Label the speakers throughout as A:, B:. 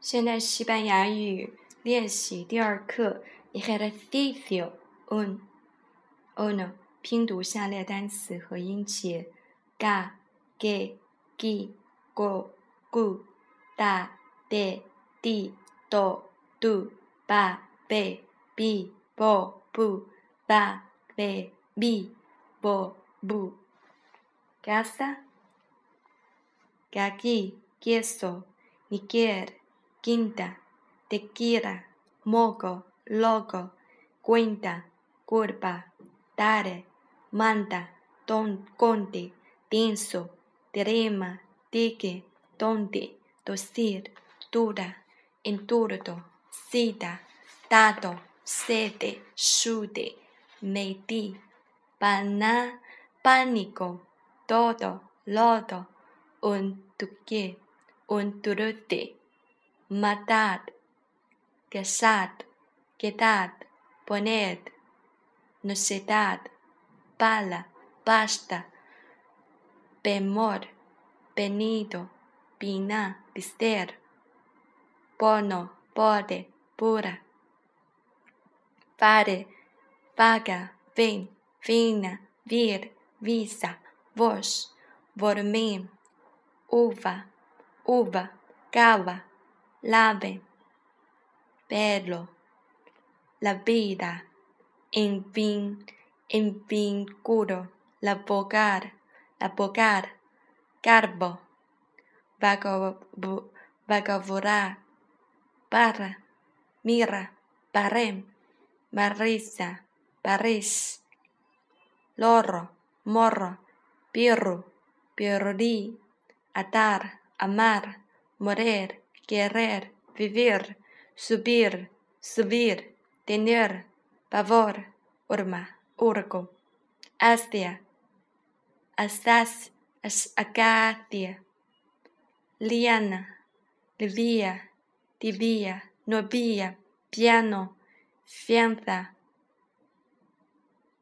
A: 现在西班牙语练习第二课，ejercicio un uno，拼读下列单词和音节：ga、ge、gi、go、gu、da、de、di、do、do、ba、be、bi、bo、bu、ba、be、bi、bo、bu。casa、gagi、queso、Niger。Quinta, tequila, moco, loco, cuenta, curva, dare, manda, don, conte, denso, derema, dique, donde, docir, dura, enturdo, cita, dado, sede, shude, medi, pana, pánico, todo, lodo, un tuque, un turute, matad, quedad, quedad, poned, necedad, pala, basta, bemor, venido, pina, bister, bono, bode, pura, fare, vaga, ven, vina, vir, visa, vos, vormim, uva, uva, cava, lave, pelo, la vida, en fin, en fin, curo, la bogar, la bogar, garbo, vagavorar, barra, mira, barrem, barrisa, barris, loro, morro, pirru, pirri, atar, amar, morir, querer, vivir, subir, subir, tener, pavor, urma, urco, astia, asas, acacia, liana, livia, tibia, novia, piano, fianza,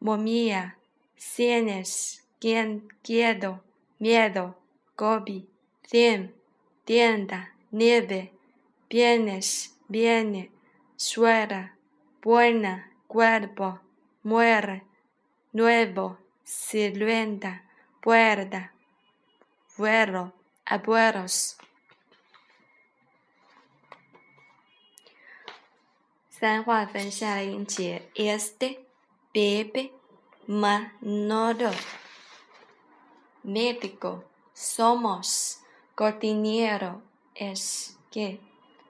A: momia, sienes, quien, quiedo, miedo, gobi, cien, tienda, nieve, vienes, viene, suera, buena, cuerpo, muere, nuevo, silueta, puerta, vuelo, abuelos. 三划分下列音节：este, bebe, manolo, médico, somos, cordillero。 es que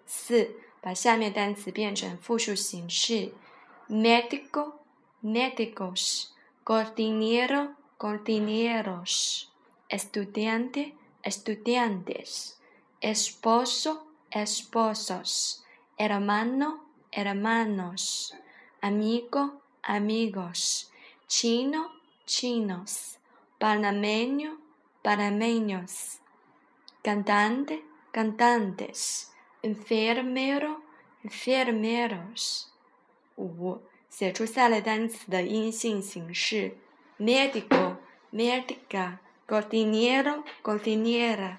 A: 四，把下面单词变成复数形式：medico medicos coordinero coordineros estudiante estudiantes esposo esposos hermano hermanos amigo amigos chino chinos panameño panameños cantante cantantes, enfermero, enfermeros。五，写出下列单词的阴性形式：medico, medica, cocinero, cocinera,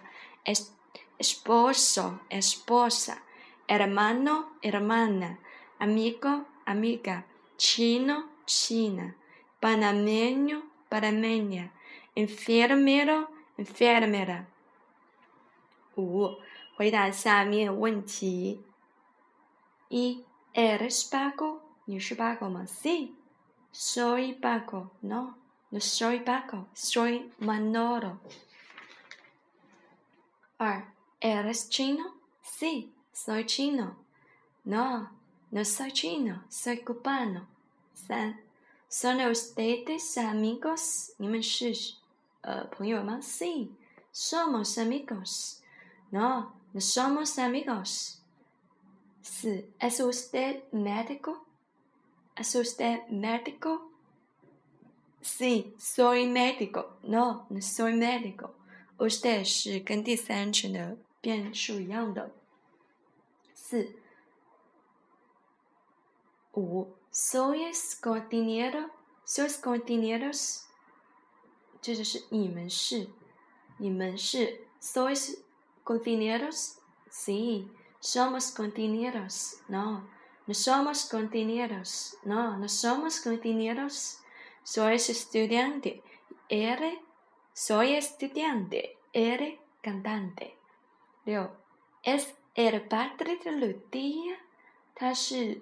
A: esposo, esposa, hermano, hermana, amigo, amiga, chino, china, panameño, panameña, enfermero, enfermera。 五，回答下面问题：一，¿eres Paco？你是 Paco 吗？Sí，soy Paco。No，no soy Paco，soy Manolo。二，¿eres Chino？Sí，soy Chino。No，no soy Chino，soy Cubano。三，¿son ustedes amigos？你们是呃朋友吗？Sí，somos amigos。No, no somos amigos. Sí. ¿Es usted médico? ¿Es usted médico? Sí, soy médico. No, no soy médico. Usted 是跟第三人称的变数一样的。四、五，sois coordinero，sois coordineros，这就是你们是，你们是，sois。¿Contineros? Sí, somos contineros. No, no somos contineros. No, no somos contineros. Soy estudiante. R. Soy estudiante. R. Cantante. Leo. Es el padre de Lucía. ¿Tashi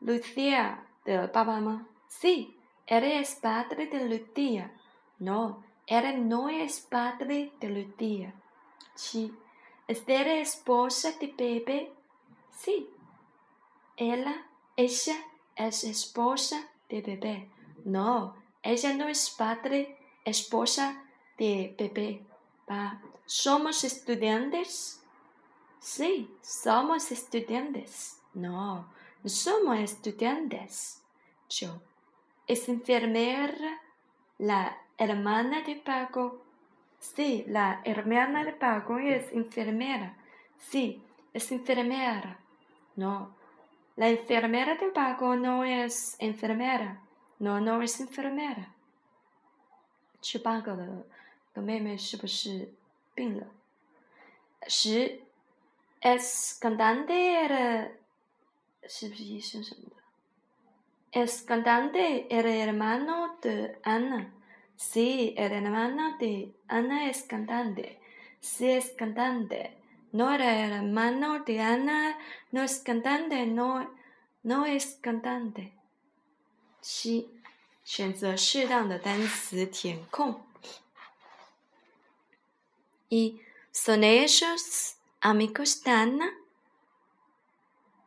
A: Lucía de papá? Sí, eres padre de Lucía. No, él no es padre de Lucía. 七，es esposa de Pepe. Sí, ella, ella es esposa de Pepe. No, ella no es padre, esposa de Pepe. ¿Somos estudiantes? Sí, somos estudiantes. No, no somos estudiantes. Yo. ¿Es enfermera la hermana de Paco? Sí, la hermana de Paco es enfermera. Sí, es enfermera. No, la enfermera de Paco no es enfermera. No, no es enfermera. 去八个的个妹妹是不是病了？十，es cantante era 是不是医生什么的？es cantante era hermano de Ana。 Sí, el hermano de Ana es cantante. Sí es cantante. No era el hermano de Ana, no es cantante, no, no es cantante. 七，选择适当的单词填空。¿Y son ellos amigos de Ana?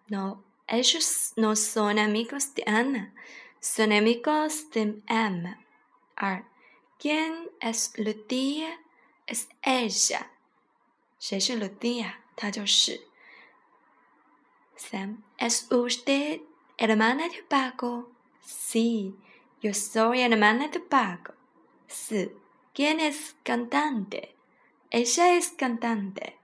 A: No, ellos no son amigos de Ana, son amigos de Emma. ¿Quién es Lucia? Es ella. es Lucia? Sam, ¿es usted hermana de Paco? Sí, yo soy hermana de Paco. Sí. ¿Quién es cantante? Ella es cantante.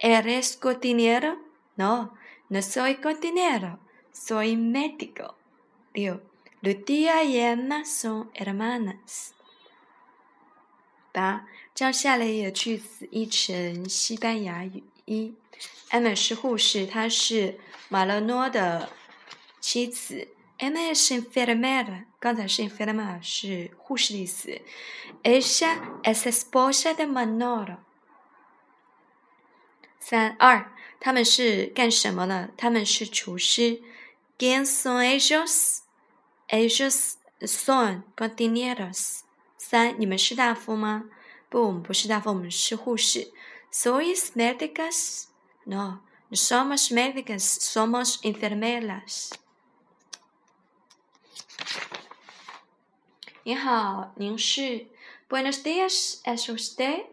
A: ¿Eres cocinero? No, no soy cocinero, soy médico. Dios, Lucia y Emma son hermanas. 八，将下列的句子译成西班牙语。一，Emma 是护士，她是马勒诺的妻子。Emma es enfermera，刚才是 enfermera 是护士的意思。Ella es esposa de Manolo。三二，他们是干什么呢？他们是厨师。¿Quién son ellos？Ellos son cocineros。三，你们是大夫吗？不，我们不是大夫，我们是护士。¿Sois médicas？No，no somos médicas，somos enfermeras。你好，您是？Buenos días，es usted？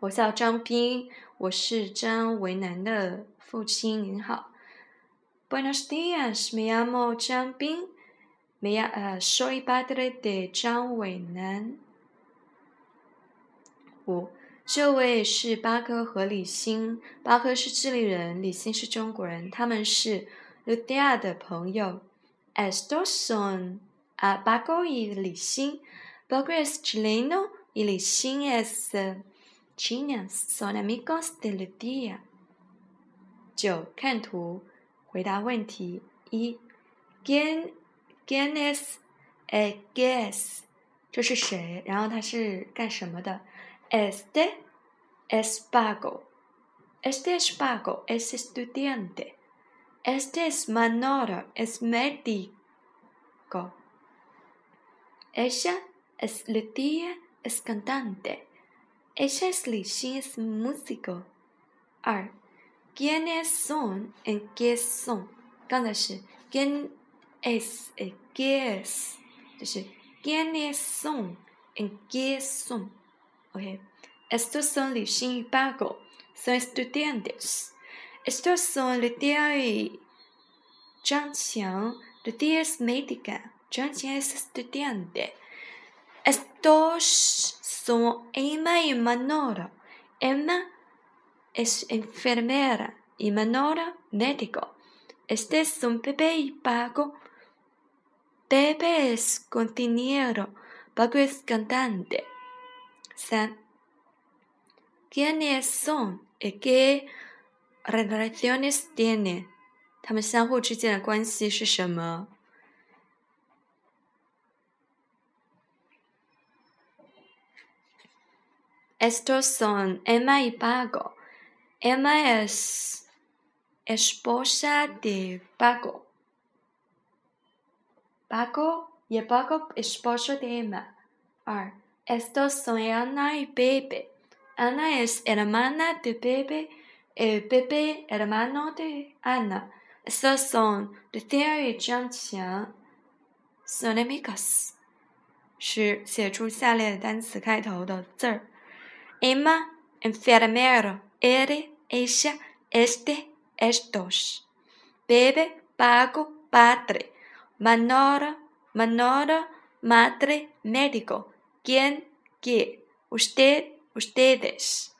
A: 我叫张斌，我是张维南的父亲。您好。Buenos días，me llamo 张斌，me 呃，soy padre de 张伟南。五，这位是巴哥和李欣，巴哥是智利人，李欣是中国人，他们是 Lucia 的朋友。Estos son a Paco y Lishin. Paco es chileno y Lishin es china. Son amigos de Lucia. 九，看图，回答问题。一，¿Quién quién es eh guess？这是谁？然后他是干什么的？Este es Paco. Este es Paco, es estudiante. Este es Manolo, es médico. Ella es Lucia, es cantante. Ella es Lixin, es músico. ¿Quiénes son? ¿En qué son? ¿Quién es? ¿Qué es? ¿Quiénes son? ¿En qué son? Okay. Estos son Lixin y Paco. Son estudiantes. Estos son Lucia y Zhang Qiang. Lucia es médica. Zhang es estudiante. Estos son Emma y Manolo. Emma es enfermera y Manolo médico. Este son Pepe y Paco. Pepe es cocinero. Paco es cantante. ¿Quiénes son? ¿Y qué relaciones tiene？他们相互之间的关系是什么？Estos son Emma y Pago. Emma es esposa de Pago. Pago y Pago esposo de Emma. 二 Estos son Ana y Bebe. Ana es hermana de Bebe. El Bebe hermano de Ana. Estos son Lucía y Jiangqiang. Son amigos. 是写出下列单词开头的字儿。Emma, enfermero, él, ella, este, estos. Bebe, pago, padre. Manora, Manora, madre, médico. ¿Quién, qué? Usted, ustedes.